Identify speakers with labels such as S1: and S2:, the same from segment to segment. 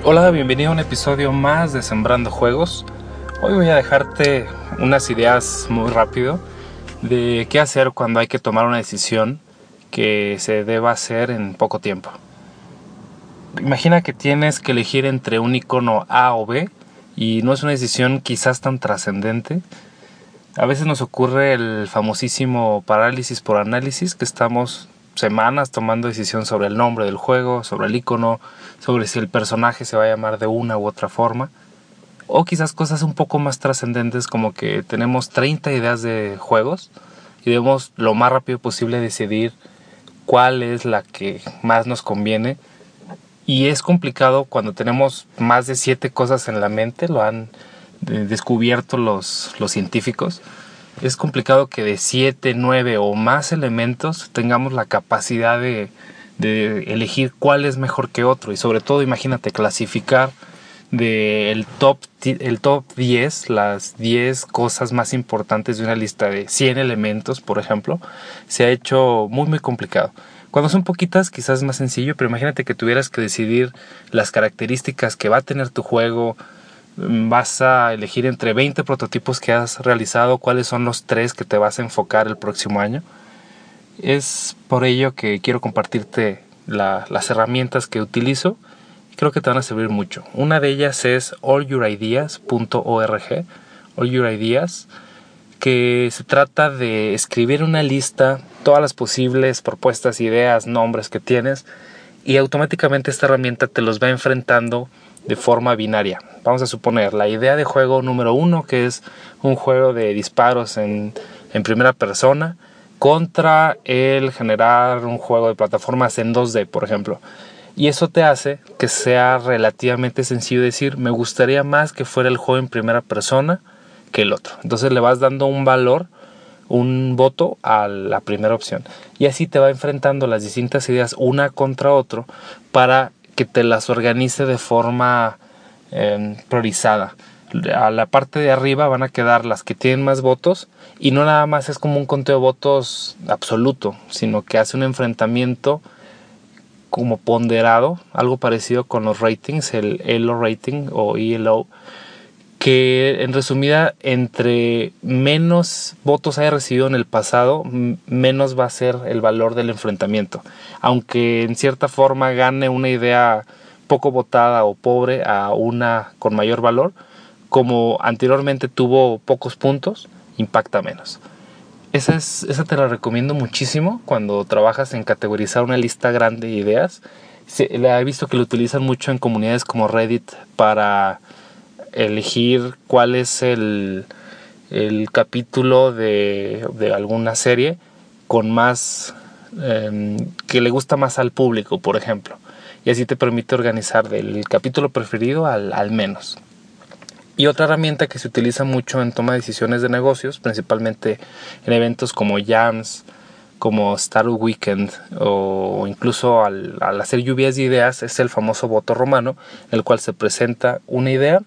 S1: Hola, bienvenido a un episodio más de Sembrando Juegos. Hoy voy a dejarte unas ideas muy rápido de qué hacer cuando hay que tomar una decisión que se deba hacer en poco tiempo. Imagina que tienes que elegir entre un icono A o B y no es una decisión quizás tan trascendente. A veces nos ocurre el famosísimo parálisis por análisis que estamos semanas tomando decisión sobre el nombre del juego, sobre el icono, sobre si el personaje se va a llamar de una u otra forma. O quizás cosas un poco más trascendentes como que tenemos 30 ideas de juegos y debemos lo más rápido posible decidir cuál es la que más nos conviene. Y es complicado cuando tenemos más de 7 cosas en la mente, lo han eh, descubierto los, los científicos es complicado que de 7, 9 o más elementos tengamos la capacidad de, elegir cuál es mejor que otro y sobre todo imagínate clasificar del top, el top 10, las 10 cosas más importantes de una lista de 100 elementos, por ejemplo, se ha hecho muy muy complicado. Cuando son poquitas quizás es más sencillo, pero imagínate que tuvieras que decidir las características que va a tener tu juego, vas a elegir entre 20 prototipos que has realizado cuáles son los tres que te vas a enfocar el próximo año. Es por ello que quiero compartirte las herramientas que utilizo creo que te van a servir mucho. Una de ellas es allyourideas.org, All Your Ideas, que se trata de escribir una lista, todas las posibles propuestas, ideas, nombres que tienes y automáticamente esta herramienta te los va enfrentando de forma binaria. Vamos a suponer la idea de juego número uno, que es un juego de disparos en, en primera persona, contra el generar un juego de plataformas en 2D, por ejemplo. Y eso te hace que sea relativamente sencillo decir, me gustaría más que fuera el juego en primera persona que el otro. Entonces le vas dando un valor, un voto a la primera opción. Y así te va enfrentando las distintas ideas una contra otro para que te las organice de forma em, priorizada. A la parte de arriba van a quedar las que tienen más votos y no nada más es como un conteo de votos absoluto, sino que hace un enfrentamiento como ponderado, algo parecido con los ratings, el ELO rating o ELO, que en resumida entre menos votos haya recibido en el pasado, menos va a ser el valor del enfrentamiento. Aunque en cierta forma gane una idea poco votada o pobre a una con mayor valor, como anteriormente tuvo pocos puntos, impacta menos. Esa, es, esa te la recomiendo muchísimo cuando trabajas en categorizar una lista grande de ideas. la he visto que lo utilizan mucho en comunidades como Reddit para elegir cuál es el, capítulo de, alguna serie con más em, que le gusta más al público, por ejemplo. Y así te permite organizar del capítulo preferido al, al menos. Y otra herramienta que se utiliza mucho en toma de decisiones de negocios, principalmente en eventos como Jams, como Star Weekend o incluso al, al, hacer lluvias de ideas, es el famoso voto romano, en el cual se presenta una idea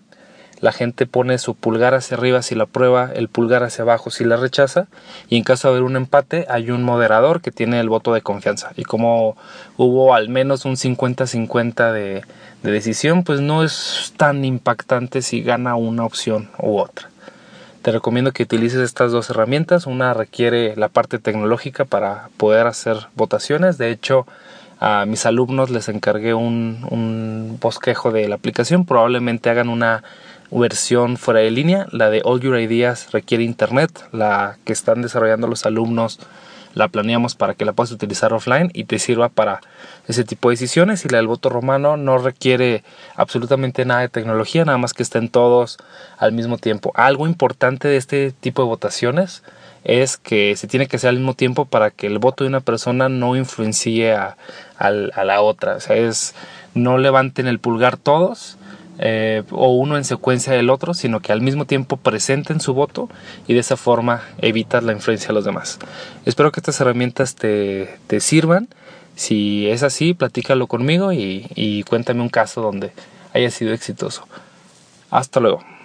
S1: la gente pone su pulgar hacia arriba si la aprueba, el pulgar hacia abajo si la rechaza y en caso de haber un empate hay un moderador que tiene el voto de confianza y como hubo al menos un 50-50 de, de decisión pues no es tan impactante si gana una opción u otra. Te recomiendo que utilices estas dos herramientas. Una requiere la parte tecnológica para poder hacer votaciones. De hecho, a mis alumnos les encargué un, un bosquejo de la aplicación. Probablemente hagan una versión fuera de línea. La de All Your Ideas requiere internet. La que están desarrollando los alumnos la planeamos para que la puedas utilizar offline y te sirva para ese tipo de decisiones. Y la del voto romano no requiere absolutamente nada de tecnología, nada más que estén todos al mismo tiempo. Algo importante de este tipo de votaciones es que se tiene que hacer al mismo tiempo para que el voto de una persona no influencie a, a la otra. O sea, es no levanten el pulgar todos eh, o uno en secuencia del otro, sino que al mismo tiempo presenten su voto y de esa forma evitar la influencia de los demás. Espero que estas herramientas te, te sirvan. Si es así, platícalo conmigo y cuéntame un caso donde haya sido exitoso. Hasta luego.